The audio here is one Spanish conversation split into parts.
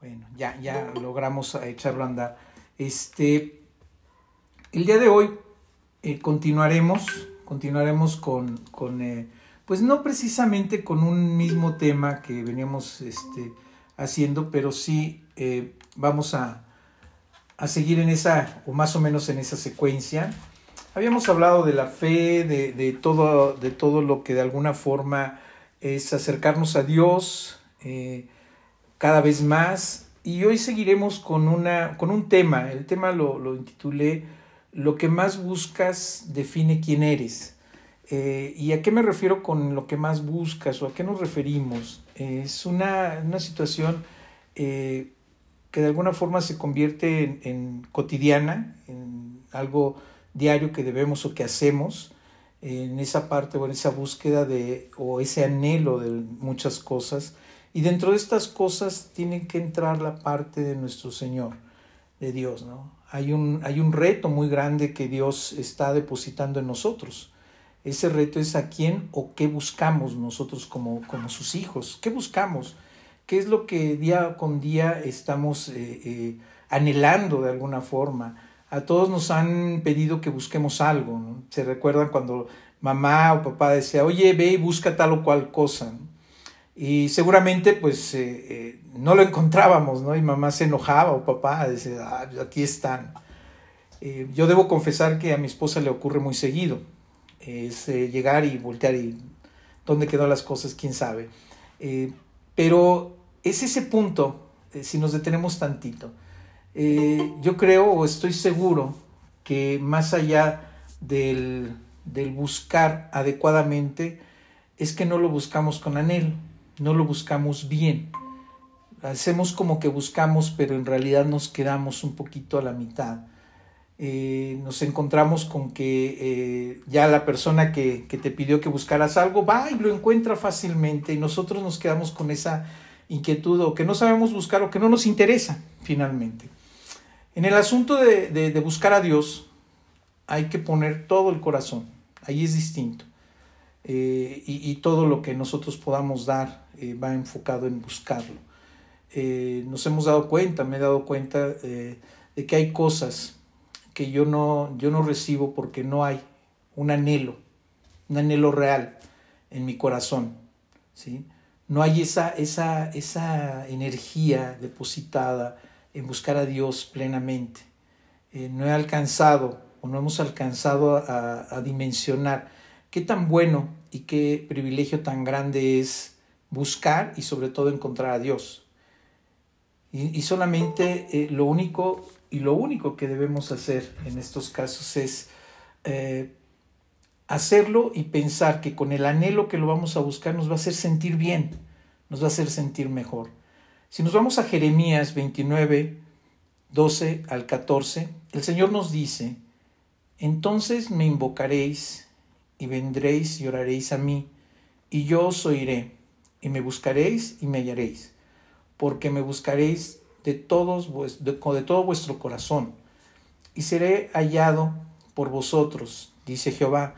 Bueno, ya, ya logramos echarlo a andar. Este, el día de hoy eh, continuaremos, continuaremos con, con eh, pues no precisamente con un mismo tema que veníamos este, haciendo, pero sí eh, vamos a, a, seguir en esa, o más o menos en esa secuencia. Habíamos hablado de la fe, de, de todo, de todo lo que de alguna forma es acercarnos a Dios, cada vez más. Y hoy seguiremos con, una, con un tema. El tema lo, lo intitulé Lo que más buscas define quién eres. Eh, ¿Y a qué me refiero con lo que más buscas o a qué nos referimos? Es una, una situación eh, que de alguna forma se convierte en, en, cotidiana, en algo diario que debemos o que hacemos, en esa parte o en esa búsqueda de, o ese anhelo de muchas cosas y dentro de estas cosas tiene que entrar la parte de nuestro Señor, de Dios, ¿no? Hay un, hay un reto muy grande que Dios está depositando en nosotros. Ese reto es a quién o qué buscamos nosotros como, como sus hijos. ¿Qué buscamos? ¿Qué es lo que día con día estamos eh, eh, anhelando de alguna forma? A todos nos han pedido que busquemos algo. Se recuerdan cuando mamá o papá decía, oye, ve y busca tal o cual cosa. Y seguramente pues eh, eh, no lo encontrábamos, ¿no? Y mamá se enojaba o papá decía, ah, aquí están. Eh, yo debo confesar que a mi esposa le ocurre muy seguido. Es llegar y voltear y dónde quedó las cosas, quién sabe. pero es ese punto, si nos detenemos tantito. yo creo o estoy seguro que más allá del, del buscar adecuadamente, es que no lo buscamos con anhelo no lo buscamos bien. Hacemos como que buscamos, pero en realidad nos quedamos un poquito a la mitad. Eh, nos encontramos con que eh, ya la persona que, que, te pidió que buscaras algo va y lo encuentra fácilmente y nosotros nos quedamos con esa inquietud o que no sabemos buscar o que no nos interesa finalmente. En el asunto de, de, de buscar a Dios hay que poner todo el corazón, ahí es distinto. Eh, y, y, todo lo que nosotros podamos dar eh, va enfocado en buscarlo. Eh, nos hemos dado cuenta, me he dado cuenta de que hay cosas que yo no, yo no recibo porque no hay un anhelo, un anhelo real en mi corazón. ¿sí? No hay esa, esa, esa energía depositada en buscar a Dios plenamente. no he alcanzado o no hemos alcanzado a, a dimensionar qué tan bueno y qué privilegio tan grande es buscar y sobre todo encontrar a Dios. Y, solamente eh, lo único y lo único que debemos hacer en estos casos es eh, hacerlo y pensar que con el anhelo que lo vamos a buscar nos va a hacer sentir bien, nos va a hacer sentir mejor. Si nos vamos a Jeremías 29, 12 al 14, el Señor nos dice, entonces me invocaréis y vendréis y oraréis a mí, y yo os oiré y me buscaréis y me hallaréis, porque me buscaréis de, todos, de, de todo vuestro corazón, y seré hallado por vosotros, dice Jehová,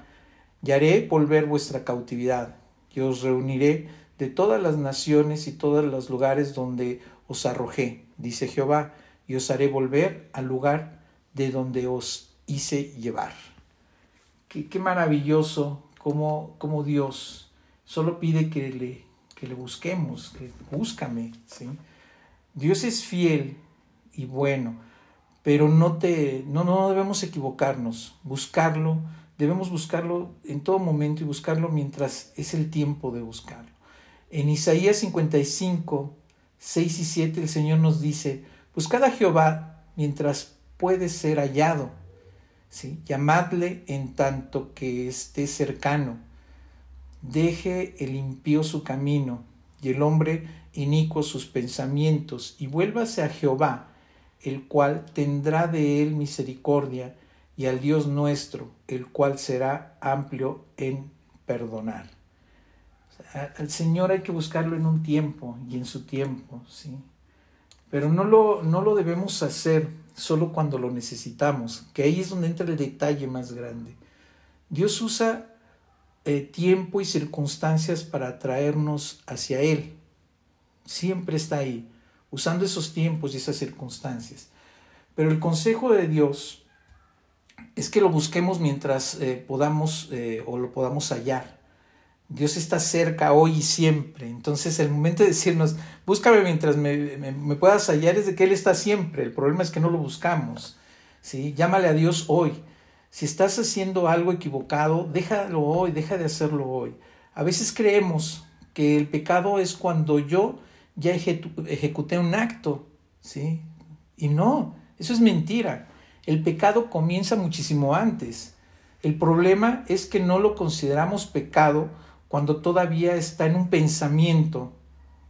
y haré volver vuestra cautividad, y os reuniré de todas las naciones y todos los lugares donde os arrojé, dice Jehová, y os haré volver al lugar de donde os hice llevar. Qué, maravilloso como, como Dios solo pide que le que le busquemos, que búscame, ¿sí? Dios es fiel y bueno, pero no te no no debemos equivocarnos, buscarlo, debemos buscarlo en todo momento y buscarlo mientras es el tiempo de buscarlo. En Isaías 55, 6 y 7 el Señor nos dice, buscad a Jehová mientras puede ser hallado, ¿sí? llamadle en tanto que esté cercano Deje el impío su camino y el hombre inicuo sus pensamientos, y vuélvase a Jehová, el cual tendrá de él misericordia, y al Dios nuestro, el cual será amplio en perdonar. al Señor hay que buscarlo en un tiempo y en su tiempo, ¿sí? Pero no lo, no lo debemos hacer solo cuando lo necesitamos, que ahí es donde entra el detalle más grande. Dios usa eh, tiempo y circunstancias para traernos hacia Él. Siempre está ahí. usando esos tiempos y esas circunstancias. Pero el consejo de Dios es que lo busquemos mientras eh, podamos eh, o lo podamos hallar. Dios está cerca hoy y siempre. Entonces el momento de decirnos, búscame mientras me, me, puedas hallar es de que Él está siempre. El problema es que no lo buscamos. ¿sí? Llámale a Dios hoy. Si estás haciendo algo equivocado, déjalo hoy, deja de hacerlo hoy. A veces creemos que el pecado es cuando yo ya ejecuté un acto, ¿sí? Y no, eso es mentira. El pecado comienza muchísimo antes. El problema es que no lo consideramos pecado cuando todavía está en un pensamiento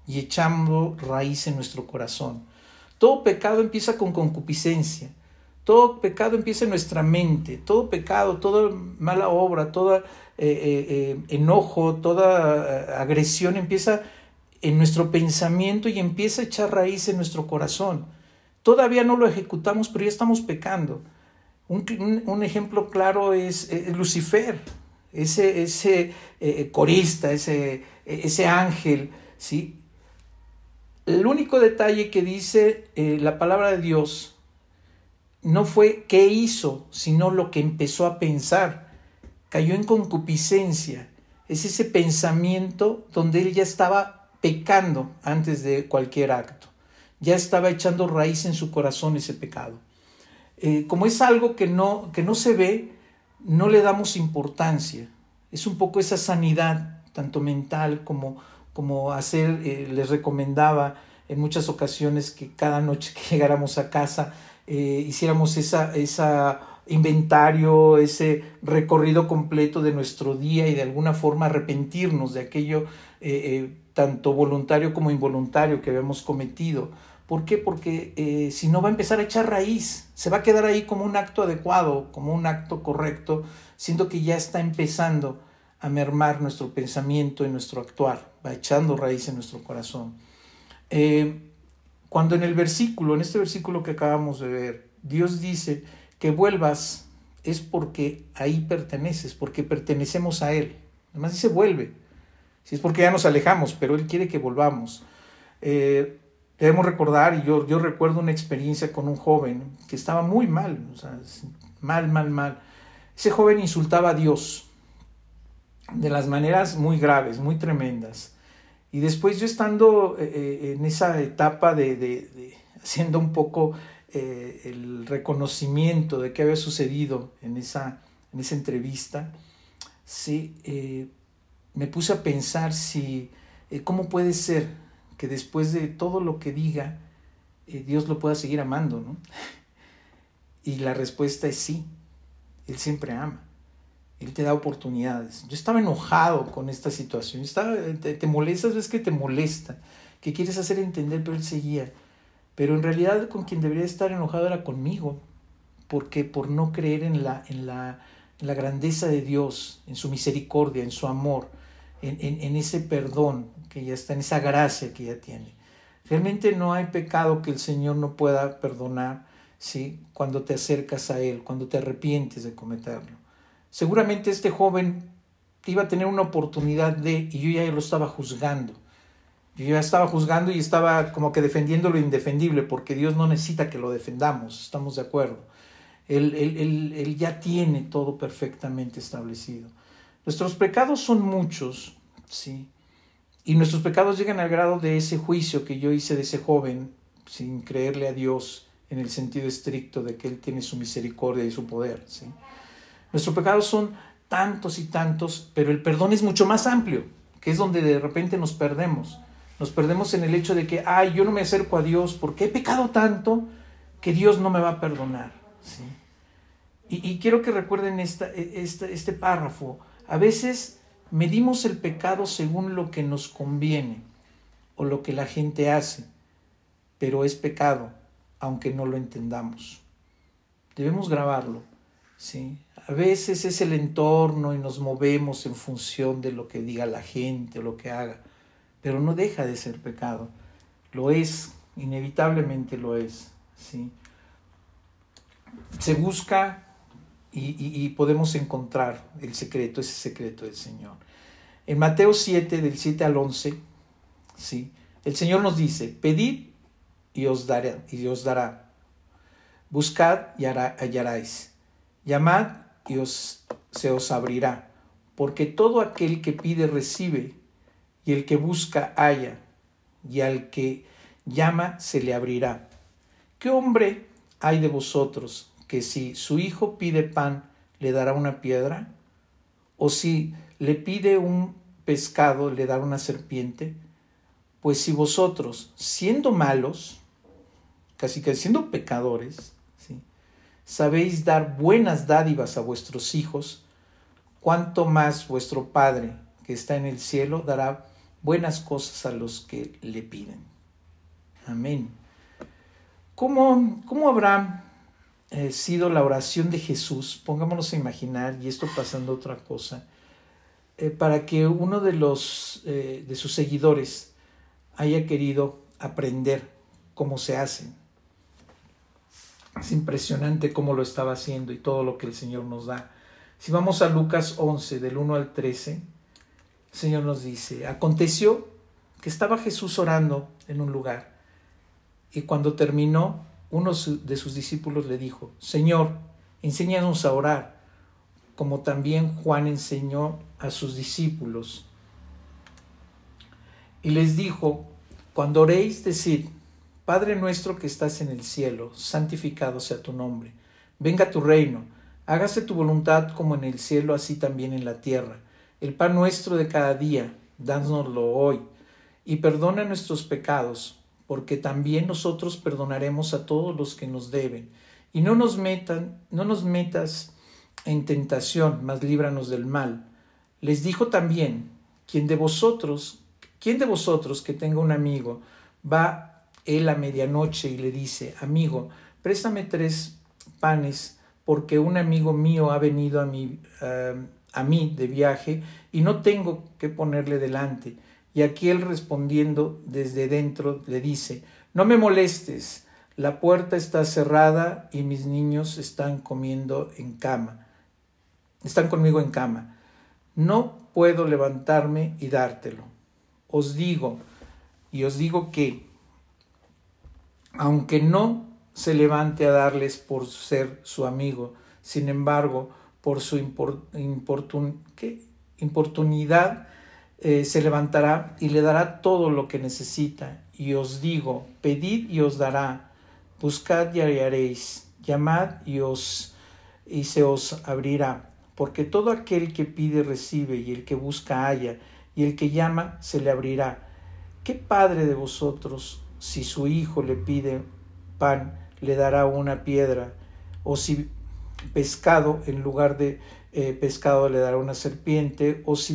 y echando raíz en nuestro corazón. Todo pecado empieza con concupiscencia. Todo pecado empieza en nuestra mente. Todo pecado, toda mala obra, todo eh, eh, eh, enojo, toda agresión empieza en nuestro pensamiento y empieza a echar raíz en nuestro corazón. Todavía no lo ejecutamos, pero ya estamos pecando. Un, ejemplo claro es, Lucifer, ese, ese eh, corista, ese, ese ángel, ¿sí? El único detalle que dice eh, la palabra de Dios no fue qué hizo, sino lo que empezó a pensar. Cayó en concupiscencia. Es ese pensamiento donde él ya estaba pecando antes de cualquier acto ya estaba echando raíz en su corazón ese pecado. Eh, como es algo que no, que no se ve, no le damos importancia. Es un poco esa sanidad, tanto mental como, como hacer, eh, les recomendaba en muchas ocasiones que cada noche que llegáramos a casa eh, hiciéramos esa, esa inventario, ese recorrido completo de nuestro día y de alguna forma arrepentirnos de aquello tanto voluntario como involuntario que habíamos cometido ¿Por qué? Porque eh, si no va a empezar a echar raíz, se va a quedar ahí como un acto adecuado, como un acto correcto, siendo que ya está empezando a mermar nuestro pensamiento y nuestro actuar, va echando raíz en nuestro corazón. Eh, cuando en el versículo, en este versículo que acabamos de ver, Dios dice que vuelvas, es porque ahí perteneces, porque pertenecemos a Él. Además dice vuelve. Si es porque ya nos alejamos, pero Él quiere que volvamos. Eh, Debemos recordar, y yo, yo recuerdo una experiencia con un joven que estaba muy mal, mal, mal, mal. Ese joven insultaba a Dios de las maneras muy graves, muy tremendas. Y después yo estando eh, eh, en esa etapa de, de, haciendo un poco eh, el reconocimiento de qué había sucedido en esa, en esa entrevista, sí, me puse a pensar si, cómo puede ser que después de todo lo que diga, eh, Dios lo pueda seguir amando, ¿no? Y la respuesta es sí, Él siempre ama, Él te da oportunidades. Yo estaba enojado con esta situación, estaba, te, te molestas, ves que te molesta, que quieres hacer entender, pero Él seguía. Pero en realidad con quien debería estar enojado era conmigo, porque por no creer en la, en la, en la grandeza de Dios, en su misericordia, en su amor, en, en, ese perdón, que ya está en esa gracia que ya tiene. Realmente no hay pecado que el Señor no pueda perdonar ¿sí? cuando te acercas a Él, cuando te arrepientes de cometerlo. Seguramente este joven iba a tener una oportunidad de, y yo ya lo estaba juzgando. Yo ya estaba juzgando y estaba como que defendiendo lo indefendible, porque Dios no necesita que lo defendamos, estamos de acuerdo. Él, él, él ya tiene todo perfectamente establecido. Nuestros pecados son muchos, ¿sí? Y nuestros pecados llegan al grado de ese juicio que yo hice de ese joven sin creerle a Dios en el sentido estricto de que Él tiene su misericordia y su poder. ¿sí? Nuestros pecados son tantos y tantos, pero el perdón es mucho más amplio, que es donde de repente nos perdemos. Nos perdemos en el hecho de que, ay, yo no me acerco a Dios porque he pecado tanto que Dios no me va a perdonar. ¿sí? Y, y quiero que recuerden esta, e, este, este párrafo. A veces Medimos el pecado según lo que nos conviene o lo que la gente hace, pero es pecado, aunque no lo entendamos. Debemos grabarlo. ¿sí? A veces es el entorno y nos movemos en función de lo que diga la gente o lo que haga, pero no deja de ser pecado. Lo es, inevitablemente lo es. ¿sí? Se busca y, podemos encontrar el secreto, ese secreto del Señor. En Mateo 7, del 7 al 11, ¿sí? el Señor nos dice, pedid y os dará. Y os dará. Buscad y hallaréis. Llamad y os, se os abrirá. Porque todo aquel que pide recibe, y el que busca halla, y al que llama se le abrirá. ¿Qué hombre hay de vosotros que si su hijo pide pan, le dará una piedra? ¿O si le pide un pescado, le dará una serpiente? Pues si vosotros, siendo malos, casi que siendo pecadores, sabéis dar buenas dádivas a vuestros hijos, cuanto más vuestro Padre que está en el cielo dará buenas cosas a los que le piden. Amén. ¿Cómo, cómo habrá eh, sido la oración de Jesús? Pongámonos a imaginar, y esto pasando otra cosa, eh, para que uno de, los, eh, de sus seguidores haya querido aprender cómo se hacen. Es impresionante cómo lo estaba haciendo y todo lo que el Señor nos da. Si vamos a Lucas 11, del 1 al 13, el Señor nos dice, aconteció que estaba Jesús orando en un lugar y cuando terminó, uno de sus discípulos le dijo, Señor, enséñanos a orar, como también Juan enseñó a sus discípulos. Y les dijo, cuando oréis, decid, Padre nuestro que estás en el cielo, santificado sea tu nombre. Venga tu reino, hágase tu voluntad como en el cielo, así también en la tierra. El pan nuestro de cada día, dánoslo hoy, y perdona nuestros pecados, porque también nosotros perdonaremos a todos los que nos deben. Y no nos metan, no nos metas en tentación, mas líbranos del mal. Les dijo también, quien de vosotros, quien de vosotros que tenga un amigo, va él a medianoche y le dice, amigo, préstame tres panes porque un amigo mío ha venido a mí, eh, a mí de viaje y no tengo que ponerle delante. Y aquí él respondiendo desde dentro le dice, no me molestes, la puerta está cerrada y mis niños están comiendo en cama, están conmigo en cama. No puedo levantarme y dártelo. Os digo, y os digo que aunque no se levante a darles por ser su amigo, sin embargo, por su importunidad, eh, se levantará y le dará todo lo que necesita. Y os digo, pedid y os dará, buscad y hallaréis, llamad y, os, y se os abrirá. Porque todo aquel que pide recibe, y el que busca halla, y el que llama se le abrirá. ¿Qué padre de vosotros si su hijo le pide pan, le dará una piedra, o si pescado, en lugar de eh, pescado le dará una serpiente, o si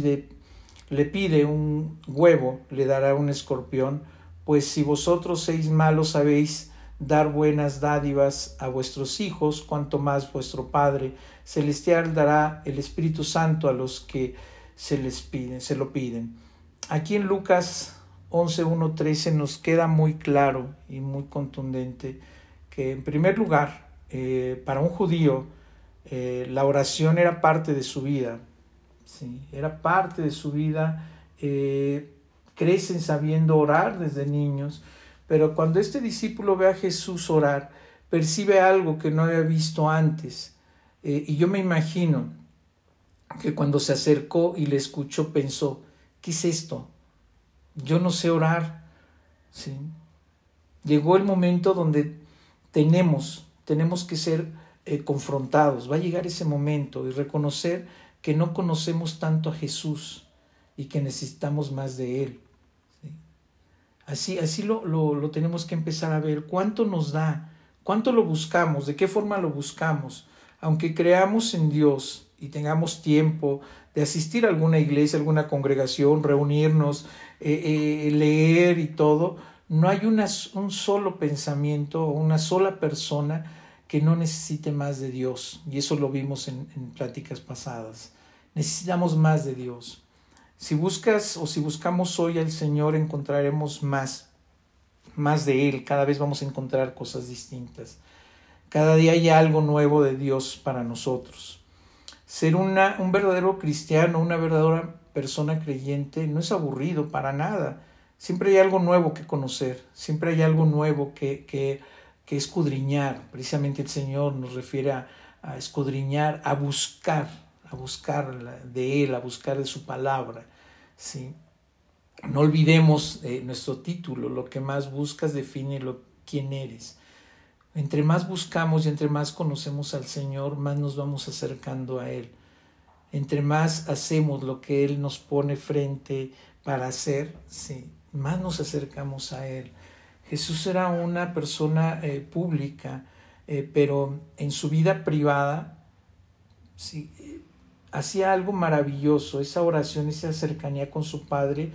le pide un huevo, le dará un escorpión, pues si vosotros seis malos sabéis dar buenas dádivas a vuestros hijos, cuanto más vuestro Padre celestial dará el Espíritu Santo a los que se les piden, se lo piden. Aquí en Lucas 11.1.13 nos queda muy claro y muy contundente que en primer lugar, eh, para un judío, eh, la oración era parte de su vida, ¿sí? era parte de su vida, eh, crecen sabiendo orar desde niños, pero cuando este discípulo ve a Jesús orar, percibe algo que no había visto antes. y yo me imagino que cuando se acercó y le escuchó pensó, ¿qué es esto? yo no sé orar. ¿sí? Llegó el momento donde tenemos, tenemos que ser eh, confrontados. Va a llegar ese momento y reconocer que no conocemos tanto a Jesús y que necesitamos más de Él. Así, así lo, lo, lo tenemos que empezar a ver. ¿Cuánto nos da? ¿Cuánto lo buscamos? ¿De qué forma lo buscamos? Aunque creamos en Dios y tengamos tiempo de asistir a alguna iglesia, alguna congregación, reunirnos, eh, eh, leer y todo, no hay un solo pensamiento o una sola persona que no necesite más de Dios. Y eso lo vimos en, en pláticas pasadas. Necesitamos más de Dios. Si buscas o si buscamos hoy al Señor, encontraremos más, más de Él. Cada vez vamos a encontrar cosas distintas. Cada día hay algo nuevo de Dios para nosotros. Ser una, un verdadero cristiano, una verdadera persona creyente no es aburrido para nada. siempre hay algo nuevo que conocer, siempre hay algo nuevo que, que, escudriñar. Precisamente el Señor nos refiere a escudriñar, a buscar, a buscar de Él, a buscar de su palabra. ¿sí? No olvidemos eh, nuestro título, lo que más buscas define lo, quién eres. Entre más buscamos y entre más conocemos al Señor, más nos vamos acercando a Él. Entre más hacemos lo que Él nos pone frente para hacer, sí, más nos acercamos a Él. Jesús era una persona eh, pública, eh, pero en su vida privada sí, hacía algo maravilloso, esa oración, esa cercanía con su Padre,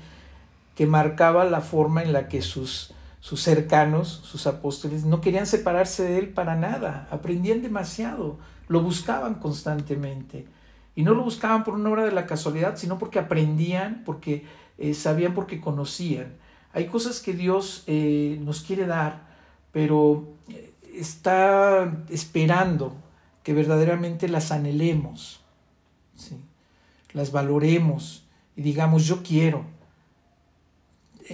que marcaba la forma en la que sus, sus cercanos, sus apóstoles, no querían separarse de él para nada, aprendían demasiado, lo buscaban constantemente. Y no lo buscaban por una obra de la casualidad, sino porque aprendían, porque eh, sabían, porque conocían. Hay cosas que Dios eh, nos quiere dar, pero eh, está esperando que verdaderamente las anhelemos, ¿sí? las valoremos y digamos, yo quiero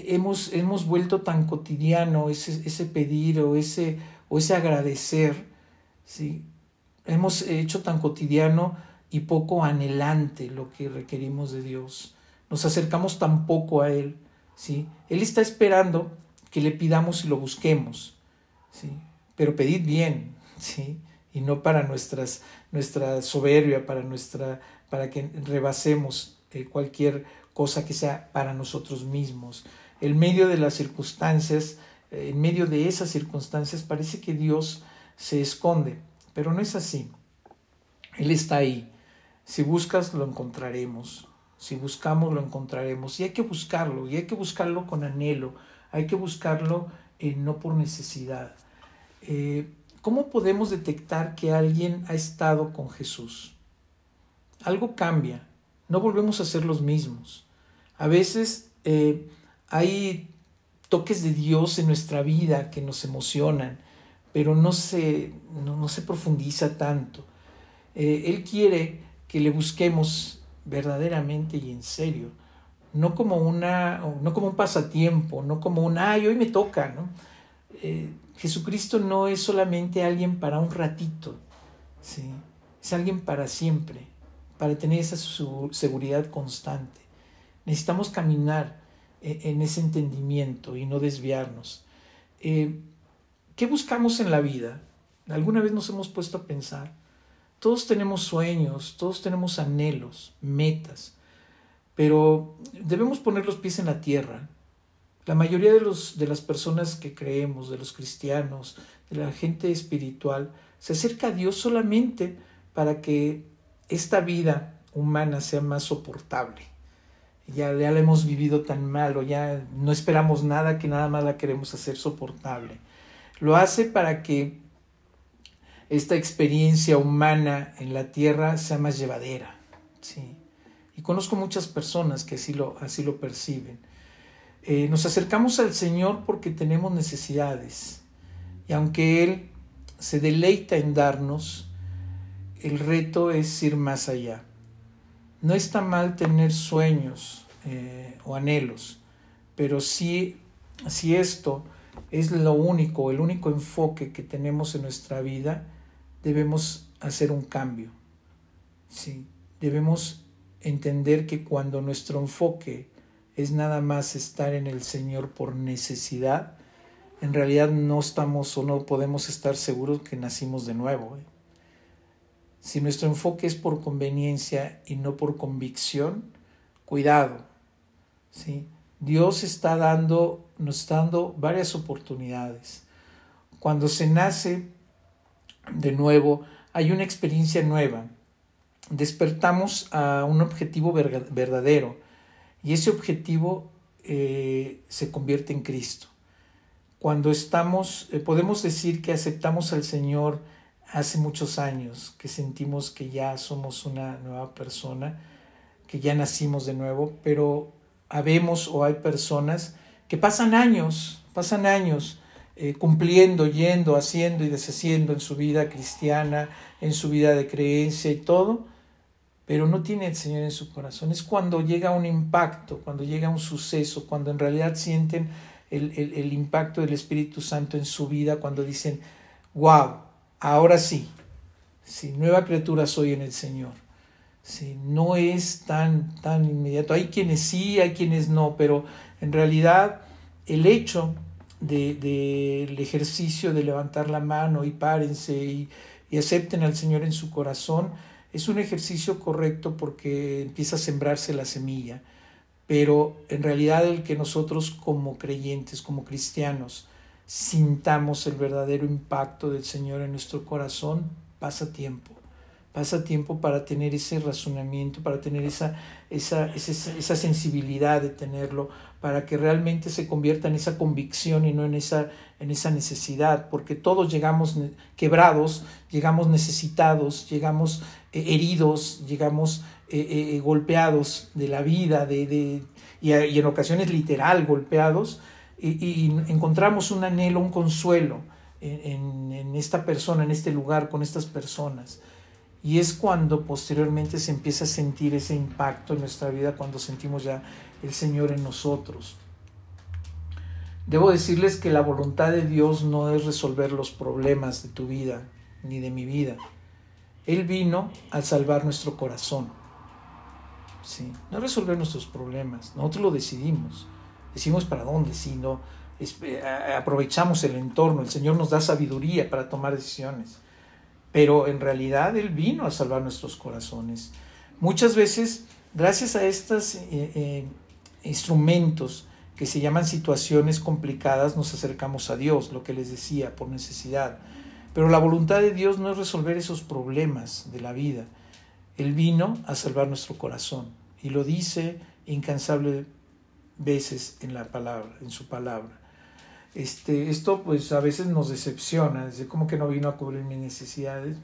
hemos, hemos vuelto tan cotidiano ese, ese pedir o ese, o ese agradecer, ¿sí? hemos hecho tan cotidiano y poco anhelante lo que requerimos de Dios. Nos acercamos tan poco a Él. ¿sí? Él está esperando que le pidamos y lo busquemos. ¿sí? Pero pedid bien, ¿sí? y no para nuestras, nuestra soberbia, para, nuestra, para que rebasemos eh, cualquier cosa que sea para nosotros mismos en medio de las circunstancias, eh, en medio de esas circunstancias, parece que Dios se esconde, pero no es así. Él está ahí. Si buscas, lo encontraremos. Si buscamos, lo encontraremos. Y hay que buscarlo, y hay que buscarlo con anhelo. Hay que buscarlo eh, no por necesidad. Eh, ¿Cómo podemos detectar que alguien ha estado con Jesús? Algo cambia. No volvemos a ser los mismos. A veces hay toques de Dios en nuestra vida que nos emocionan, pero no se, no, se profundiza tanto. Eh, él quiere que le busquemos verdaderamente y en serio, no como, una, no como un pasatiempo, no como un, ay, hoy me toca, ¿no? Eh, Jesucristo no es solamente alguien para un ratito, ¿sí? es alguien para siempre, para tener esa seguridad constante. Necesitamos caminar e, en ese entendimiento y no desviarnos. Eh, ¿Qué buscamos en la vida? ¿Alguna vez nos hemos puesto a pensar? Todos tenemos sueños, todos tenemos anhelos, metas, pero debemos poner los pies en la tierra. La mayoría de, los, de las personas que creemos, de los cristianos, de la gente espiritual, se acerca a Dios solamente para que esta vida humana sea más soportable ya, ya la hemos vivido tan mal o ya no esperamos nada que nada más la queremos hacer soportable. Lo hace para que esta experiencia humana en la tierra sea más llevadera. ¿sí? Y conozco muchas personas que así lo, así lo perciben. Eh, nos acercamos al Señor porque tenemos necesidades. Y aunque Él se deleita en darnos, el reto es ir más allá. No está mal tener sueños eh, o anhelos, pero si, si esto es lo único, el único enfoque que tenemos en nuestra vida, debemos hacer un cambio. Sí, debemos entender que cuando nuestro enfoque es nada más estar en el Señor por necesidad, en realidad no estamos o no podemos estar seguros que nacimos de nuevo. ¿eh? Si nuestro enfoque es por conveniencia y no por convicción, cuidado. Dios está dando, nos está dando varias oportunidades. Cuando se nace de nuevo, hay una experiencia nueva. Despertamos a un objetivo verdadero y ese objetivo eh, se convierte en Cristo. Cuando estamos, eh, podemos decir que aceptamos al Señor hace muchos años que sentimos que ya somos una nueva persona, que ya nacimos de nuevo, pero habemos o hay personas que pasan años, pasan años eh, cumpliendo, yendo, haciendo y deshaciendo en su vida cristiana, en su vida de creencia y todo, pero no tiene al Señor en su corazón. Es cuando llega un impacto, cuando llega un suceso, cuando en realidad sienten el, el impacto del Espíritu Santo en su vida, cuando dicen, wow, ahora sí, sí, nueva criatura soy en el Señor. Sí, no es tan, tan inmediato. Hay quienes sí, hay quienes no, pero en realidad el hecho del de, ejercicio de levantar la mano y párense y acepten al Señor en su corazón es un ejercicio correcto porque empieza a sembrarse la semilla. Pero en realidad el que nosotros como creyentes, como cristianos, sintamos el verdadero impacto del Señor en nuestro corazón, pasa tiempo. Pasa tiempo para tener ese razonamiento, para tener esa, esa, esa, sensibilidad de tenerlo, para que realmente se convierta en esa convicción y no en esa, en esa necesidad, porque todos llegamos quebrados, llegamos necesitados, llegamos eh, heridos, llegamos eh, eh, golpeados de la vida, de, de y, en ocasiones literal golpeados, y, encontramos un anhelo, un consuelo en, esta persona, en este lugar, con estas personas. Y es cuando posteriormente se empieza a sentir ese impacto en nuestra vida, cuando sentimos ya el Señor en nosotros. Debo decirles que la voluntad de Dios no es resolver los problemas de tu vida ni de mi vida. Él vino a salvar nuestro corazón. Sí, no resolver nuestros problemas. Nosotros lo decidimos. Decimos para dónde, si no eh, aprovechamos el entorno. El Señor nos da sabiduría para tomar decisiones pero en realidad Él vino a salvar nuestros corazones. Muchas veces, gracias a estos eh, eh, instrumentos que se llaman situaciones complicadas, nos acercamos a Dios, lo que les decía, por necesidad. Pero la voluntad de Dios no es resolver esos problemas de la vida. Él vino a salvar nuestro corazón y lo dice incansables veces en la palabra, en su palabra. Este, esto pues a veces nos decepciona, es como que no vino a cubrir mis necesidades.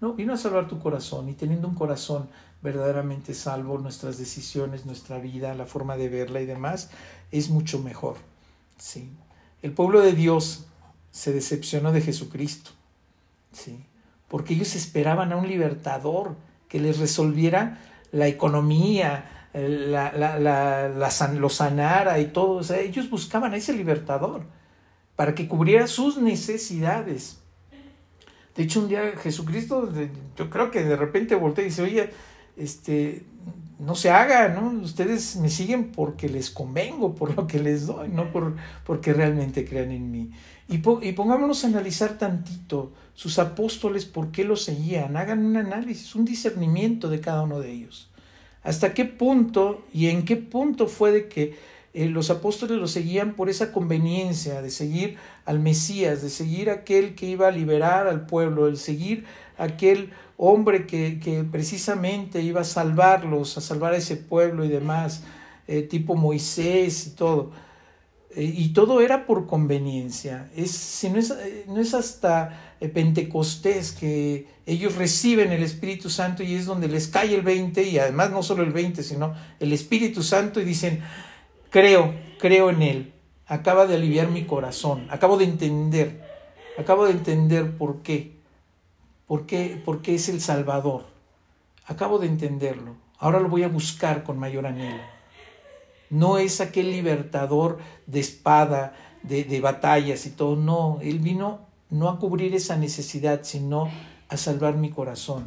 No, vino a salvar tu corazón y teniendo un corazón verdaderamente salvo, nuestras decisiones, nuestra vida, la forma de verla y demás, es mucho mejor. ¿sí? El pueblo de Dios se decepcionó de Jesucristo, ¿sí? porque ellos esperaban a un libertador que les resolviera la economía, la, la, la, lo sanara y todo. O sea, ellos buscaban a ese libertador para que cubriera sus necesidades. De hecho, un día Jesucristo, yo creo que de repente voltea y dice, oye, este, no se haga, ¿no? Ustedes me siguen porque les convengo, por lo que les doy, no por, porque realmente crean en mí. Y, y pongámonos a analizar tantito sus apóstoles, por qué los seguían. Hagan un análisis, un discernimiento de cada uno de ellos. ¿Hasta qué punto y en qué punto fue de que eh, los apóstoles lo seguían por esa conveniencia de seguir al Mesías, de seguir aquel que iba a liberar al pueblo, el seguir aquel hombre que, que precisamente iba a salvarlos, a salvar a ese pueblo y demás, eh, tipo Moisés y todo. Eh, y todo era por conveniencia. Es, si no, es, no es hasta Pentecostés que ellos reciben el Espíritu Santo y es donde les cae el 20 y además no solo el 20, sino el Espíritu Santo y dicen, Creo, creo en Él. Acaba de aliviar mi corazón. Acabo de entender. Acabo de entender por qué. ¿Por qué? Porque es el Salvador. Acabo de entenderlo. Ahora lo voy a buscar con mayor anhelo. No es aquel libertador de espada, de, de batallas y todo. No, Él vino no a cubrir esa necesidad, sino a salvar mi corazón.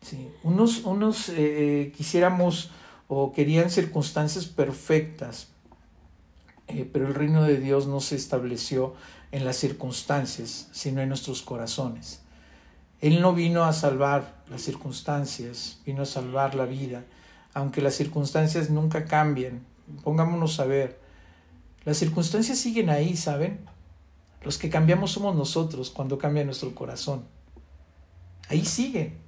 Sí. Unos, unos eh, eh, quisiéramos o querían circunstancias perfectas, eh, pero el reino de Dios no se estableció en las circunstancias, sino en nuestros corazones. Él no vino a salvar las circunstancias, vino a salvar la vida, aunque las circunstancias nunca cambian. Pongámonos a ver, las circunstancias siguen ahí, ¿saben? Los que cambiamos somos nosotros cuando cambia nuestro corazón. Ahí siguen.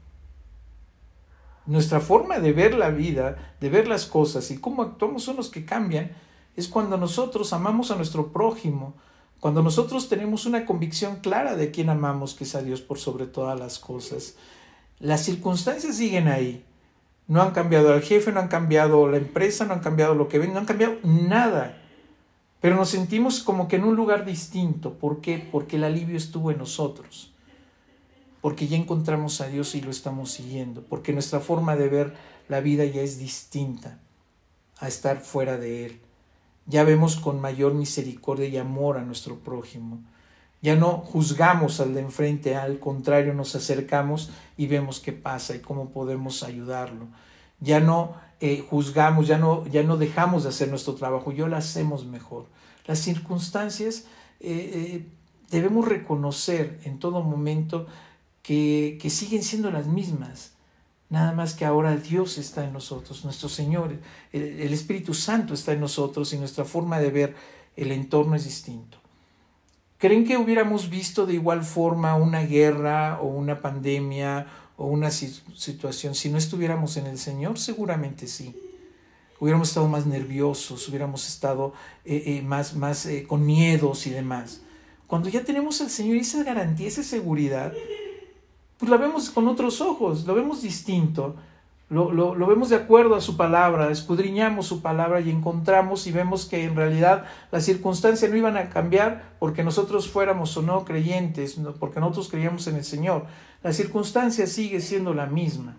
Nuestra forma de ver la vida, de ver las cosas y cómo actuamos son los que cambian, es cuando nosotros amamos a nuestro prójimo, cuando nosotros tenemos una convicción clara de quién amamos, que es a Dios por sobre todas las cosas. Las circunstancias siguen ahí. No han cambiado al jefe, no han cambiado la empresa, no han cambiado lo que ven, no han cambiado nada. Pero nos sentimos como que en un lugar distinto. ¿Por qué? Porque el alivio estuvo en nosotros porque ya encontramos a Dios y lo estamos siguiendo, porque nuestra forma de ver la vida ya es distinta a estar fuera de Él. Ya vemos con mayor misericordia y amor a nuestro prójimo. Ya no juzgamos al de enfrente, al contrario, nos acercamos y vemos qué pasa y cómo podemos ayudarlo. Ya no eh, juzgamos, ya no, ya no dejamos de hacer nuestro trabajo, ya lo hacemos mejor. Las circunstancias eh, eh, debemos reconocer en todo momento que, que siguen siendo las mismas. Nada más que ahora Dios está en nosotros, nuestro Señor, el, Espíritu Santo está en nosotros y nuestra forma de ver el entorno es distinto. ¿Creen que hubiéramos visto de igual forma una guerra o una pandemia o una situación si no estuviéramos en el Señor? Seguramente sí. Hubiéramos estado más nerviosos, hubiéramos estado eh, eh, más, más eh, con miedos y demás. Cuando ya tenemos al Señor y esa garantía, esa seguridad, pues la vemos con otros ojos, lo vemos distinto, lo, lo, vemos de acuerdo a su palabra, escudriñamos su palabra y encontramos y vemos que en realidad las circunstancias no iban a cambiar porque nosotros fuéramos o no creyentes, porque nosotros creíamos en el Señor. La circunstancia sigue siendo la misma.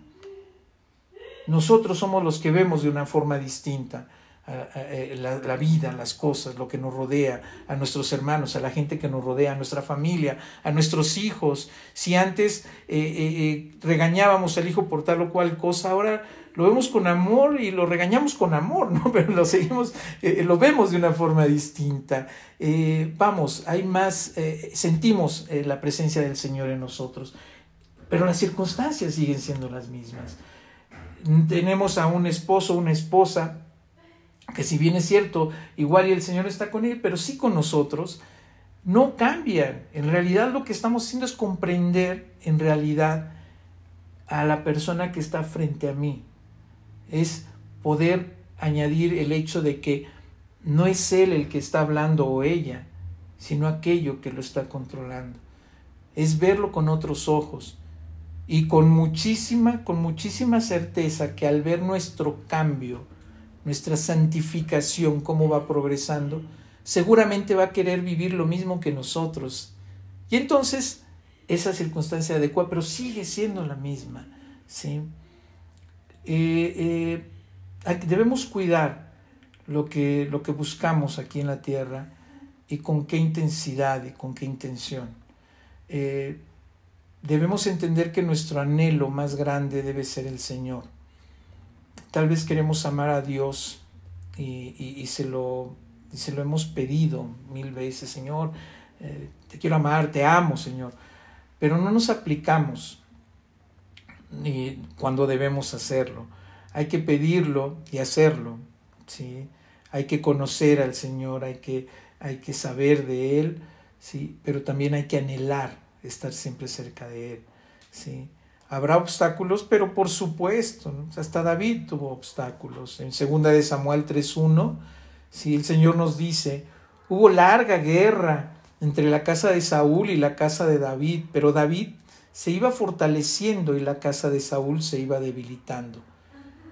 Nosotros somos los que vemos de una forma distinta. Eh, la, vida, las cosas, lo que nos rodea, a nuestros hermanos, a la gente que nos rodea, a nuestra familia, a nuestros hijos. Si antes eh, eh, regañábamos al hijo por tal o cual cosa, ahora lo vemos con amor y lo regañamos con amor, ¿no? Pero lo seguimos, lo vemos de una forma distinta. vamos, hay más, sentimos la presencia del Señor en nosotros, pero las circunstancias siguen siendo las mismas. Tenemos a un esposo, una esposa, que si bien es cierto, igual y el Señor está con él, pero sí con nosotros, no cambian. En realidad lo que estamos haciendo es comprender en realidad a la persona que está frente a mí. Es poder añadir el hecho de que no es él el que está hablando o ella, sino aquello que lo está controlando. Es verlo con otros ojos y con muchísima, con muchísima certeza que al ver nuestro cambio, nuestra santificación, cómo va progresando, seguramente va a querer vivir lo mismo que nosotros. Y entonces esa circunstancia adecua, pero sigue siendo la misma. ¿sí? Eh, eh, debemos cuidar lo que, lo que buscamos aquí en la tierra y con qué intensidad y con qué intención. Eh, debemos entender que nuestro anhelo más grande debe ser el Señor Tal vez queremos amar a Dios y, se, lo, se lo hemos pedido mil veces, Señor, eh, te quiero amar, te amo, Señor, pero no nos aplicamos ni cuando debemos hacerlo. Hay que pedirlo y hacerlo, ¿sí? Hay que conocer al Señor, hay que, hay que saber de Él, ¿sí? Pero también hay que anhelar estar siempre cerca de Él, ¿sí? Habrá obstáculos, pero por supuesto, hasta David tuvo obstáculos. En 2 de Samuel 3.1, si el Señor nos dice, hubo larga guerra entre la casa de Saúl y la casa de David, pero David se iba fortaleciendo y la casa de Saúl se iba debilitando.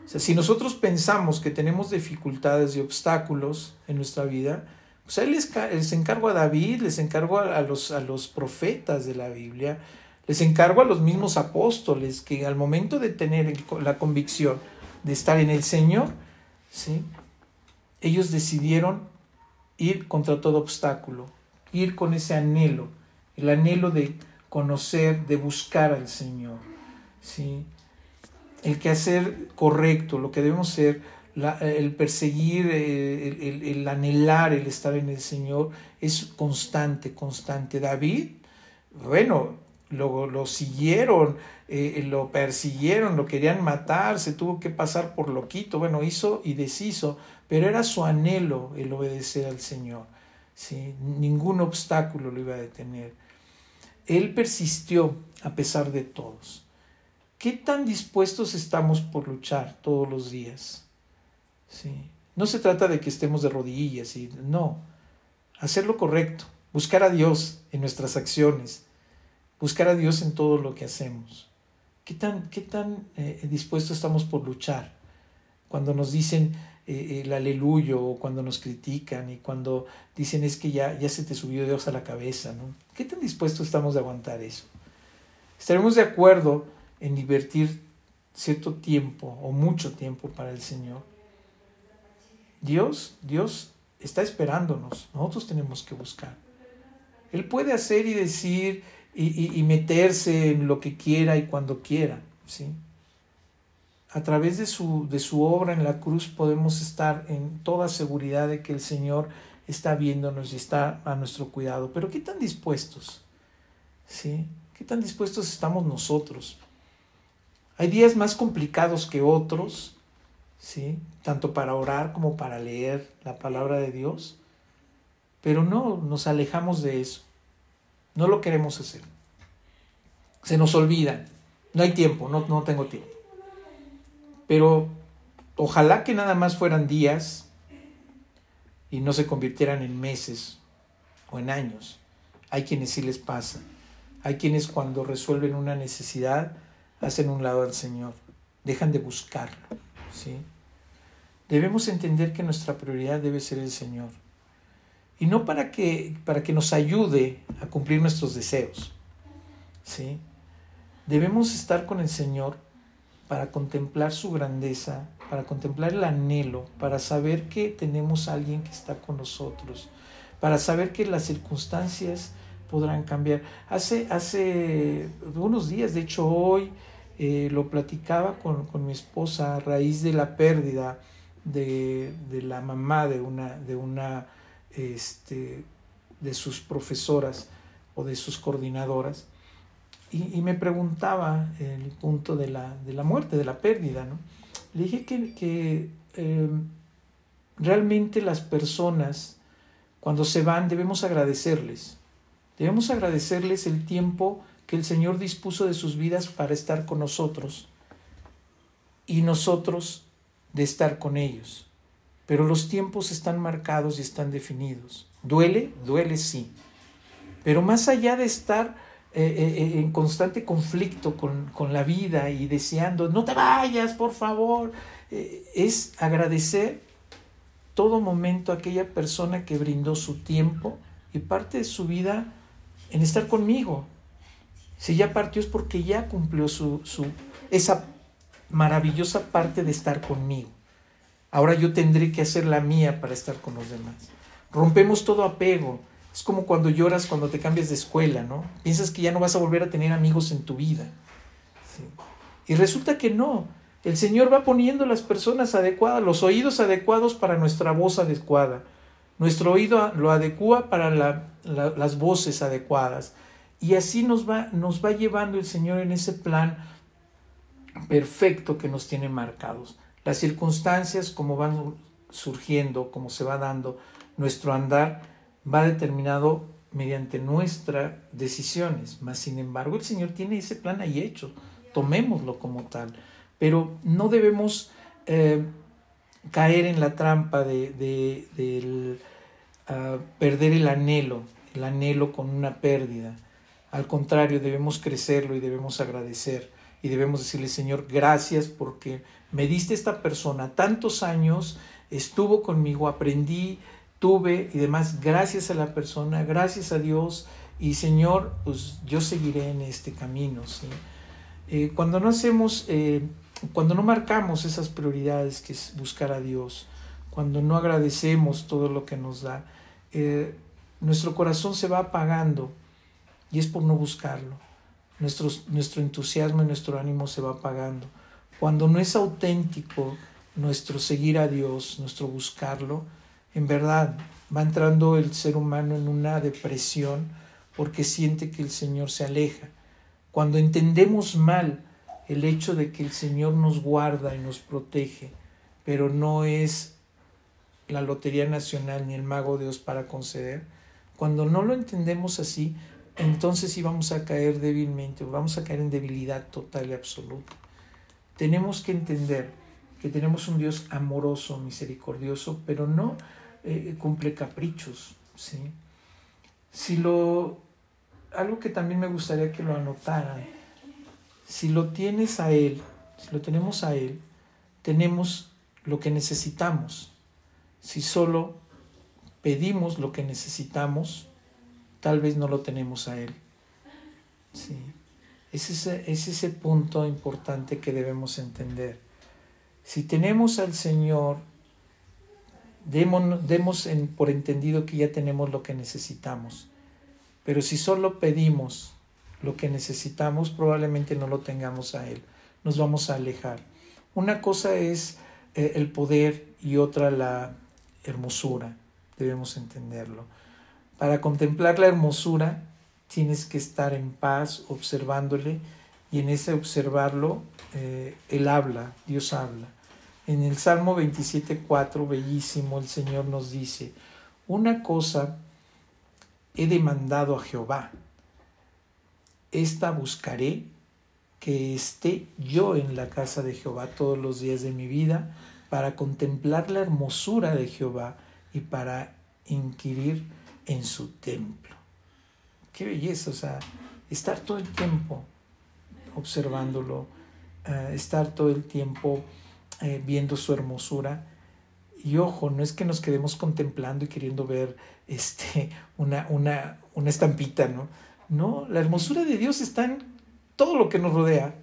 O sea, si nosotros pensamos que tenemos dificultades y obstáculos en nuestra vida, pues él les, les encargo a David, les encargo a los, a los profetas de la Biblia, les encargo a los mismos apóstoles que al momento de tener la convicción de estar en el Señor, ¿sí? ellos decidieron ir contra todo obstáculo, ir con ese anhelo, el anhelo de conocer, de buscar al Señor. ¿sí? El que hacer correcto, lo que debemos ser, el perseguir, el, el anhelar, el estar en el Señor, es constante, constante. David, bueno, lo, lo siguieron, eh, lo persiguieron, lo querían matar, se tuvo que pasar por loquito, bueno, hizo y deshizo, pero era su anhelo el obedecer al Señor. ¿sí? Ningún obstáculo lo iba a detener. Él persistió a pesar de todos. ¿Qué tan dispuestos estamos por luchar todos los días? ¿Sí? No se trata de que estemos de rodillas, y, no. Hacer lo correcto, buscar a Dios en nuestras acciones, buscar a Dios en todo lo que hacemos. ¿Qué tan, qué tan eh, dispuestos estamos por luchar? Cuando nos dicen eh, el aleluyo o cuando nos critican y cuando dicen es que ya, ya se te subió Dios a la cabeza, ¿no? ¿Qué tan dispuestos estamos de aguantar eso? estaremos de acuerdo en invertir cierto tiempo o mucho tiempo para el Señor. Dios, Dios está esperándonos, nosotros tenemos que buscar. Él puede hacer y decir y, meterse en lo que quiera y cuando quiera, ¿sí? A través de su, de su obra en la cruz podemos estar en toda seguridad de que el Señor está viéndonos y está a nuestro cuidado. Pero ¿qué tan dispuestos? ¿Sí? ¿Qué tan dispuestos estamos nosotros? Hay días más complicados que otros, ¿sí? Tanto para orar como para leer la palabra de Dios. Pero no nos alejamos de eso. No lo queremos hacer. Se nos olvida. No hay tiempo, no, no tengo tiempo. Pero ojalá que nada más fueran días y no se convirtieran en meses o en años. Hay quienes sí les pasa. Hay quienes cuando resuelven una necesidad hacen un lado al Señor, dejan de buscarlo. ¿sí? Debemos entender que nuestra prioridad debe ser el Señor. Y no para que, para que nos ayude a cumplir nuestros deseos. ¿sí? Debemos estar con el Señor para contemplar su grandeza, para contemplar el anhelo, para saber que tenemos a alguien que está con nosotros, para saber que las circunstancias podrán cambiar. Hace, hace unos días, de hecho hoy, eh, lo platicaba con, mi esposa a raíz de la pérdida de, la mamá de una, de una este, de sus profesoras o de sus coordinadoras. Y, me preguntaba el punto de la, de la muerte, de la pérdida. ¿no? Le dije que, que em, realmente las personas, cuando se van, debemos agradecerles. Debemos agradecerles el tiempo que el Señor dispuso de sus vidas para estar con nosotros y nosotros de estar con ellos. Pero los tiempos están marcados y están definidos. ¿Duele? Duele sí. Pero más allá de estar eh, eh, eh, en constante conflicto con, con, la vida y deseando, no te vayas, por favor, es agradecer todo momento a aquella persona que brindó su tiempo y parte de su vida en estar conmigo, si ya partió es porque ya cumplió su, su, esa maravillosa parte de estar conmigo. Ahora yo tendré que hacer la mía para estar con los demás. Rompemos todo apego. Es como cuando lloras cuando te cambias de escuela, ¿no? Piensas que ya no vas a volver a tener amigos en tu vida. Y resulta que no. El Señor va poniendo las personas adecuadas, los oídos adecuados para nuestra voz adecuada. Nuestro oído lo adecua para las voces adecuadas. Y así nos va, nos va llevando el Señor en ese plan perfecto que nos tiene marcados. Las circunstancias, como van surgiendo, como se va dando nuestro andar, va determinado mediante nuestras decisiones. Mas, sin embargo, el Señor tiene ese plan ahí hecho. Tomémoslo como tal. Pero no debemos eh, caer en la trampa de, ah, perder el anhelo, el anhelo con una pérdida. Al contrario, debemos crecerlo y debemos agradecer y debemos decirle, Señor, gracias porque me diste esta persona tantos años, estuvo conmigo, aprendí, tuve y demás, gracias a la persona, gracias a Dios y Señor, pues yo seguiré en este camino. Eh, cuando no hacemos, eh, cuando no marcamos esas prioridades que es buscar a Dios, cuando no agradecemos todo lo que nos da, eh, nuestro corazón se va apagando y es por no buscarlo. Nuestro, nuestro entusiasmo y nuestro ánimo se va apagando. Cuando no es auténtico nuestro seguir a Dios, nuestro buscarlo, en verdad va entrando el ser humano en una depresión porque siente que el Señor se aleja. Cuando entendemos mal el hecho de que el Señor nos guarda y nos protege, pero no es la Lotería Nacional ni el Mago Dios para conceder, cuando no lo entendemos así, entonces sí vamos a caer débilmente, vamos a caer en debilidad total y absoluta. Tenemos que entender que tenemos un Dios amoroso, misericordioso, pero no eh, cumple caprichos. ¿sí? Si lo, algo que también me gustaría que lo anotaran, si lo tienes a Él, si lo tenemos a Él, tenemos lo que necesitamos. Si solo pedimos lo que necesitamos, tal vez no lo tenemos a Él. Sí. Es ese, es ese punto importante que debemos entender. Si tenemos al Señor, demos, por entendido que ya tenemos lo que necesitamos. Pero si solo pedimos lo que necesitamos, probablemente no lo tengamos a Él. Nos vamos a alejar. Una cosa es eh, el poder y otra la hermosura. Debemos entenderlo. Para contemplar la hermosura tienes que estar en paz observándole y en ese observarlo eh, Él habla, Dios habla. En el Salmo 27.4, bellísimo, el Señor nos dice, una cosa he demandado a Jehová, esta buscaré, que esté yo en la casa de Jehová todos los días de mi vida, para contemplar la hermosura de Jehová y para inquirir en su templo. Qué belleza, o sea, estar todo el tiempo observándolo, eh, estar todo el tiempo eh, viendo su hermosura. Y ojo, no es que nos quedemos contemplando y queriendo ver este, una, una, una estampita, ¿no? No, la hermosura de Dios está en todo lo que nos rodea.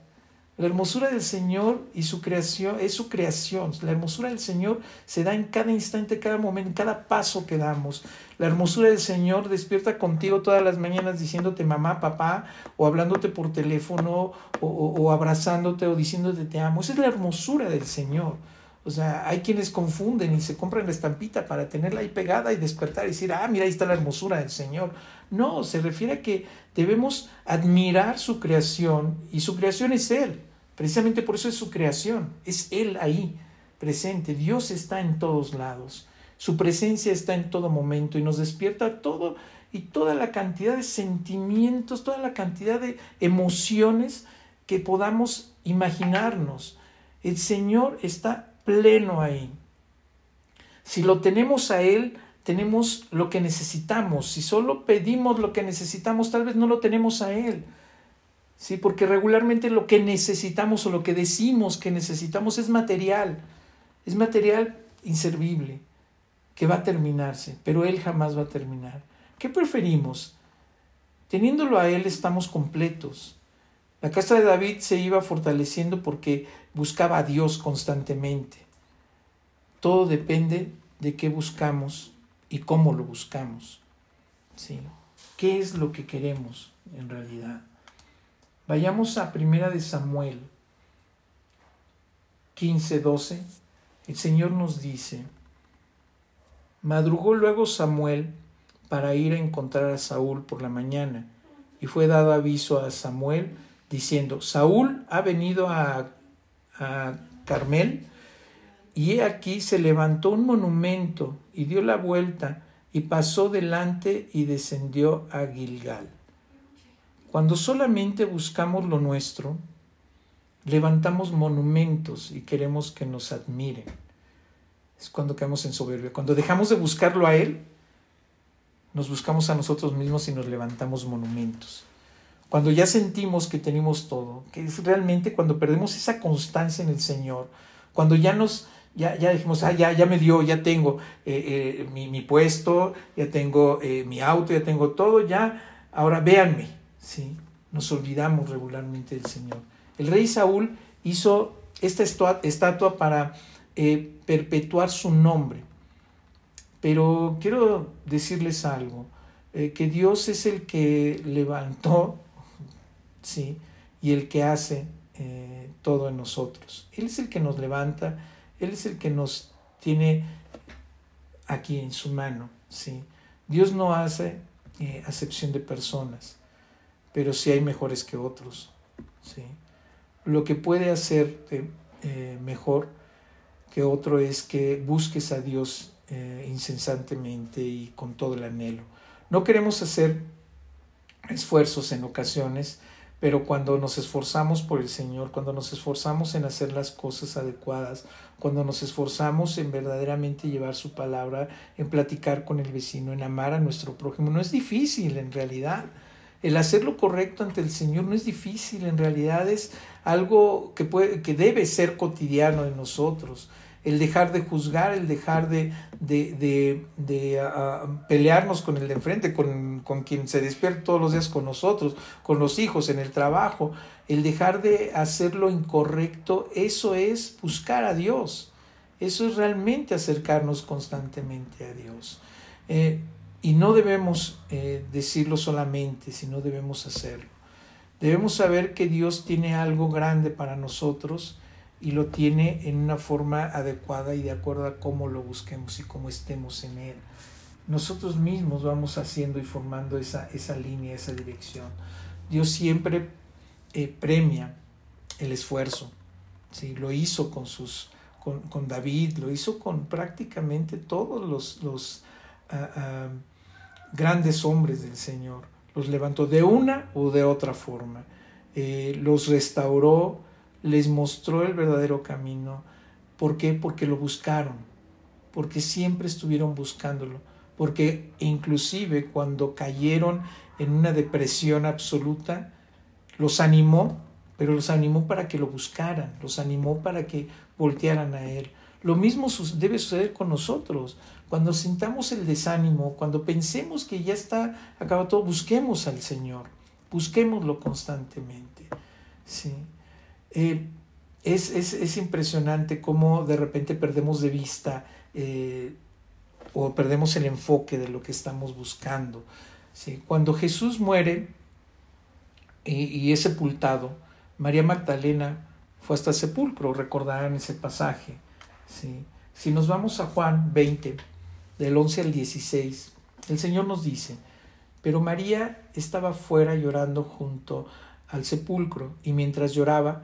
La hermosura del Señor y su creación es su creación. La hermosura del Señor se da en cada instante, cada momento, en cada paso que damos. La hermosura del Señor despierta contigo todas las mañanas diciéndote mamá, papá, o hablándote por teléfono, o, o abrazándote, o diciéndote te amo. Esa es la hermosura del Señor. O sea, hay quienes confunden y se compran la estampita para tenerla ahí pegada y despertar y decir, ah, mira, ahí está la hermosura del Señor. No, se refiere a que debemos admirar su creación y su creación es Él. Precisamente por eso es su creación, es Él ahí presente. Dios está en todos lados. Su presencia está en todo momento y nos despierta todo y toda la cantidad de sentimientos, toda la cantidad de emociones que podamos imaginarnos. El Señor está pleno ahí. Si lo tenemos a Él, tenemos lo que necesitamos. Si solo pedimos lo que necesitamos, tal vez no lo tenemos a Él. Sí, porque regularmente lo que necesitamos o lo que decimos que necesitamos es material. Es material inservible, que va a terminarse, pero Él jamás va a terminar. ¿Qué preferimos? Teniéndolo a Él estamos completos. La casa de David se iba fortaleciendo porque buscaba a Dios constantemente. Todo depende de qué buscamos y cómo lo buscamos. ¿Sí? ¿Qué es lo que queremos en realidad? Vayamos a Primera de Samuel 15, 12. El Señor nos dice, madrugó luego Samuel para ir a encontrar a Saúl por la mañana, y fue dado aviso a Samuel diciendo, Saúl ha venido a, a Carmel, y he aquí se levantó un monumento y dio la vuelta y pasó delante y descendió a Gilgal. Cuando solamente buscamos lo nuestro, levantamos monumentos y queremos que nos admiren. Es cuando caemos en soberbia. Cuando dejamos de buscarlo a Él, nos buscamos a nosotros mismos y nos levantamos monumentos. Cuando ya sentimos que tenemos todo, que es realmente cuando perdemos esa constancia en el Señor, cuando ya nos, ya, ya dijimos, ah, ya, ya me dio, ya tengo eh, eh, mi, mi, puesto, ya tengo eh, mi auto, ya tengo todo, ya, ahora véanme, ¿sí? Nos olvidamos regularmente del Señor. El rey Saúl hizo esta estatua para perpetuar su nombre. Pero quiero decirles algo, que Dios es el que levantó ¿sí? y el que hace todo en nosotros. Él es el que nos levanta, Él es el que nos tiene aquí en su mano. ¿sí? Dios no hace eh, acepción de personas, pero sí hay mejores que otros. ¿sí? Lo que puede hacer eh, mejor que otro es que busques a Dios incesantemente y con todo el anhelo. No queremos hacer esfuerzos en ocasiones pero cuando nos esforzamos por el Señor, cuando nos esforzamos en hacer las cosas adecuadas, cuando nos esforzamos en verdaderamente llevar su palabra, en platicar con el vecino, en amar a nuestro prójimo, no es difícil en realidad. El hacer lo correcto ante el Señor no es difícil, en realidad es algo que, puede, que debe ser cotidiano en nosotros. El dejar de juzgar, el dejar de, de, de, ah, ah, pelearnos con el de enfrente, con, con quien se despierta todos los días con nosotros, con los hijos, en el trabajo, el dejar de hacer lo incorrecto, eso es buscar a Dios, eso es realmente acercarnos constantemente a Dios. Eh, y no debemos eh, decirlo solamente, sino debemos hacerlo. Debemos saber que Dios tiene algo grande para nosotros y lo tiene en una forma adecuada y de acuerdo a cómo lo busquemos y cómo estemos en Él. Nosotros mismos vamos haciendo y formando esa, esa línea, esa dirección. Dios siempre eh, premia el esfuerzo. ¿sí? Lo hizo con, sus, con, con, David, lo hizo con prácticamente todos los, los ah, ah, grandes hombres del Señor. Los levantó de una u de otra forma. Eh, los restauró, les mostró el verdadero camino. ¿Por qué? Porque lo buscaron, porque siempre estuvieron buscándolo, porque inclusive cuando cayeron en una depresión absoluta, los animó, pero los animó para que lo buscaran, los animó para que voltearan a Él. Lo mismo debe suceder con nosotros. Cuando sintamos el desánimo, cuando pensemos que ya está acabado todo, busquemos al Señor, busquémoslo constantemente. ¿sí? Eh, es, es, impresionante cómo de repente perdemos de vista eh, o perdemos el enfoque de lo que estamos buscando. ¿sí? Cuando Jesús muere y, y, es sepultado, María Magdalena fue hasta el sepulcro, recordarán ese pasaje. ¿sí? Si nos vamos a Juan 20, del 11 al 16, el Señor nos dice, pero María estaba fuera llorando junto al sepulcro y mientras lloraba,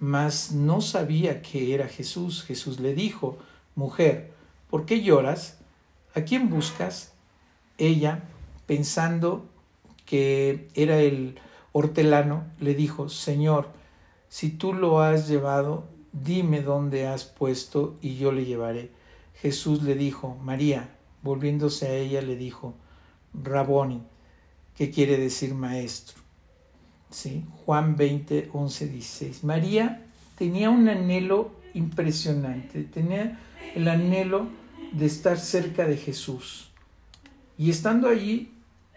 mas no sabía que era Jesús. Jesús le dijo, Mujer, ¿por qué lloras? ¿A quién buscas? Ella, pensando que era el hortelano, le dijo, Señor, si tú lo has llevado, dime dónde has puesto y yo le llevaré. Jesús le dijo, María, volviéndose a ella, le dijo, Raboni, que quiere decir maestro. Juan 20, 11, 16. María tenía un anhelo impresionante, tenía el anhelo de estar cerca de Jesús. Y estando allí,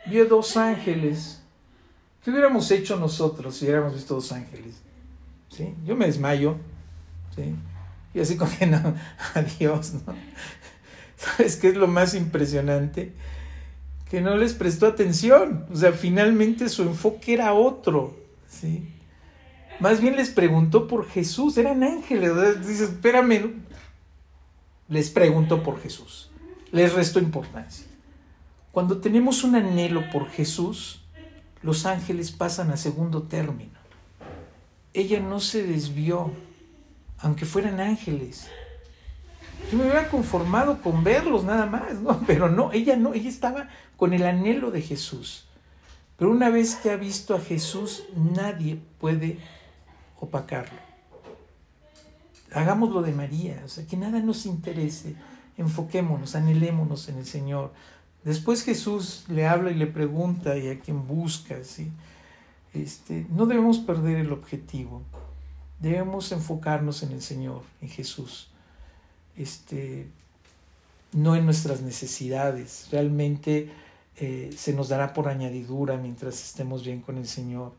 vio dos ángeles. ¿Qué hubiéramos hecho nosotros si hubiéramos visto dos ángeles? ¿Sí? Yo me desmayo. ¿sí? Y así como que no, ¿no? ¿Sabes qué es lo más impresionante? Que no les prestó atención. O sea, finalmente su enfoque era otro. ¿sí? Más bien les preguntó por Jesús, eran ángeles. Dice, espérame, les preguntó por Jesús. Les restó importancia. Cuando tenemos un anhelo por Jesús, los ángeles pasan a segundo término. Ella no se desvió, aunque fueran ángeles. Yo me hubiera conformado con verlos nada más, ¿no? Pero no, ella no, ella estaba con el anhelo de Jesús. Pero una vez que ha visto a Jesús, nadie puede opacarlo. Hagámoslo de María, o sea, que nada nos interese, enfoquémonos, anhelémonos en el Señor. Después Jesús le habla y le pregunta y a quien busca, ¿sí? Este, no debemos perder el objetivo, debemos enfocarnos en el Señor, en Jesús este, no en nuestras necesidades. Realmente eh, se nos dará por añadidura mientras estemos bien con el Señor.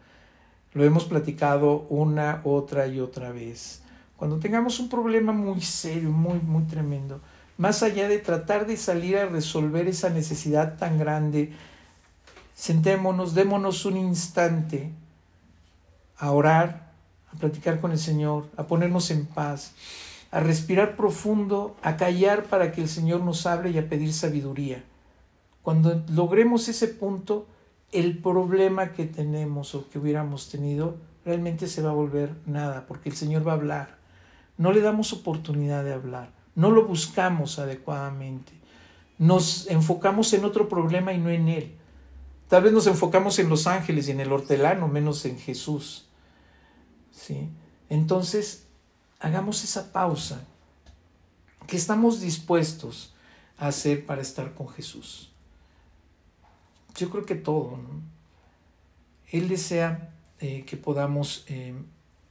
Lo hemos platicado una, otra y otra vez. Cuando tengamos un problema muy serio, muy, muy tremendo, más allá de tratar de salir a resolver esa necesidad tan grande, sentémonos, démonos un instante a orar, a platicar con el Señor, a ponernos en paz a respirar profundo, a callar para que el Señor nos hable y a pedir sabiduría. Cuando logremos ese punto, el problema que tenemos o que hubiéramos tenido realmente se va a volver nada, porque el Señor va a hablar. No le damos oportunidad de hablar, no lo buscamos adecuadamente, nos enfocamos en otro problema y no en Él. Tal vez nos enfocamos en los ángeles y en el hortelano, menos en Jesús. ¿Sí? Entonces, hagamos esa pausa. ¿Qué estamos dispuestos a hacer para estar con Jesús? Yo creo que todo. ¿no? Él desea eh, que podamos eh,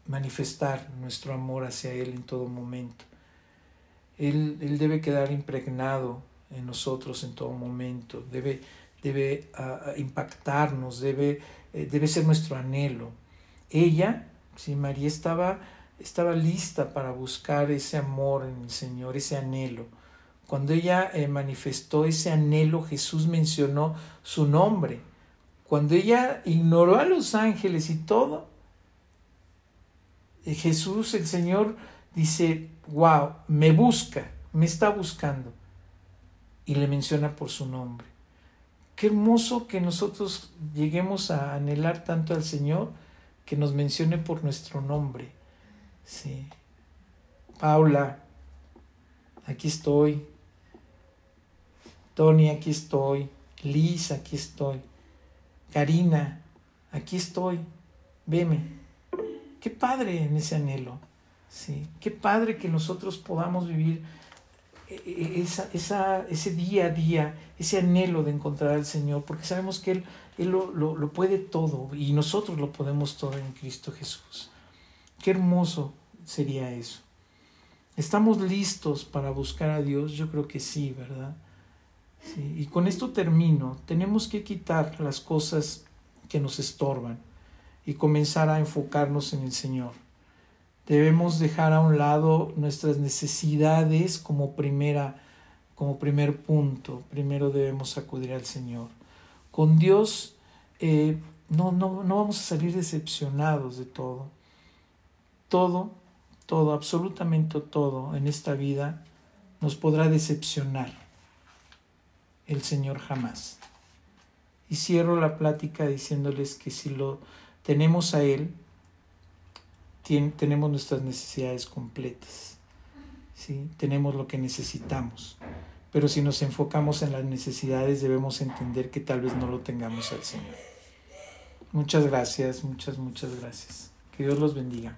manifestar nuestro amor hacia Él en todo momento. Él, él debe quedar impregnado en nosotros en todo momento, debe, debe uh, impactarnos, debe, eh, debe ser nuestro anhelo. Ella, si María estaba, estaba lista para buscar ese amor en el Señor, ese anhelo. Cuando ella eh, manifestó ese anhelo, Jesús mencionó su nombre. Cuando ella ignoró a los ángeles y todo, eh, Jesús, el Señor, dice, wow, me busca, me está buscando. Y le menciona por su nombre. Qué hermoso que nosotros lleguemos a anhelar tanto al Señor que nos mencione por nuestro nombre. Sí. Paula, aquí estoy. Tony, aquí estoy. Liz, aquí estoy. Karina, aquí estoy. Veme. Qué padre en ese anhelo. Sí. Qué padre que nosotros podamos vivir e, e, esa, esa, ese día a día, ese anhelo de encontrar al Señor, porque sabemos que Él, él lo, lo, lo, puede todo y nosotros lo podemos todo en Cristo Jesús. Qué hermoso sería eso. ¿Estamos listos para buscar a Dios? Yo creo que sí, ¿verdad? Y con esto termino. Tenemos que quitar las cosas que nos estorban y comenzar a enfocarnos en el Señor. Debemos dejar a un lado nuestras necesidades como primera como primer punto. Primero debemos acudir al Señor. Con Dios eh, no, no, no vamos a salir decepcionados de todo. Todo, todo, absolutamente todo en esta vida nos podrá decepcionar. El Señor jamás. Y cierro la plática diciéndoles que si lo tenemos a Él, tenemos nuestras necesidades completas. ¿sí? Tenemos lo que necesitamos. Pero si nos enfocamos en las necesidades debemos entender que tal vez no lo tengamos al Señor. Muchas gracias, muchas, muchas gracias. Que Dios los bendiga.